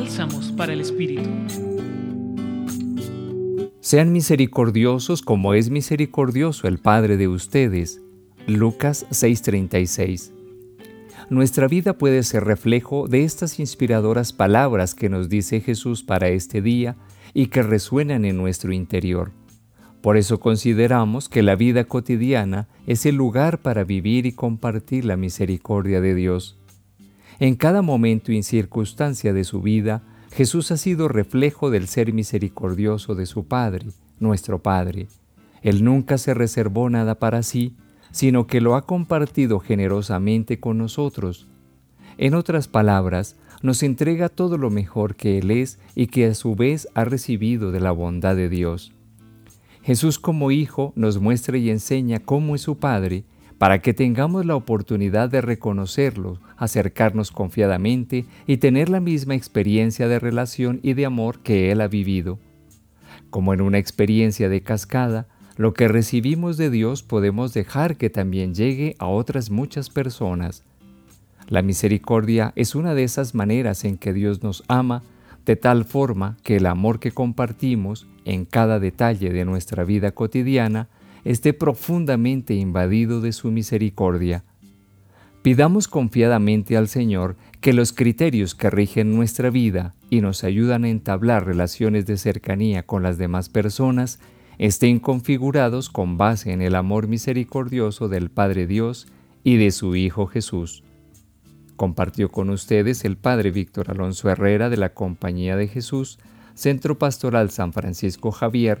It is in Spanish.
Bálsamos para el Espíritu. Sean misericordiosos como es misericordioso el Padre de ustedes. Lucas 6:36. Nuestra vida puede ser reflejo de estas inspiradoras palabras que nos dice Jesús para este día y que resuenan en nuestro interior. Por eso consideramos que la vida cotidiana es el lugar para vivir y compartir la misericordia de Dios. En cada momento y circunstancia de su vida, Jesús ha sido reflejo del ser misericordioso de su Padre, nuestro Padre. Él nunca se reservó nada para sí, sino que lo ha compartido generosamente con nosotros. En otras palabras, nos entrega todo lo mejor que Él es y que a su vez ha recibido de la bondad de Dios. Jesús como Hijo nos muestra y enseña cómo es su Padre para que tengamos la oportunidad de reconocerlo, acercarnos confiadamente y tener la misma experiencia de relación y de amor que Él ha vivido. Como en una experiencia de cascada, lo que recibimos de Dios podemos dejar que también llegue a otras muchas personas. La misericordia es una de esas maneras en que Dios nos ama de tal forma que el amor que compartimos en cada detalle de nuestra vida cotidiana esté profundamente invadido de su misericordia. Pidamos confiadamente al Señor que los criterios que rigen nuestra vida y nos ayudan a entablar relaciones de cercanía con las demás personas estén configurados con base en el amor misericordioso del Padre Dios y de su Hijo Jesús. Compartió con ustedes el Padre Víctor Alonso Herrera de la Compañía de Jesús, Centro Pastoral San Francisco Javier,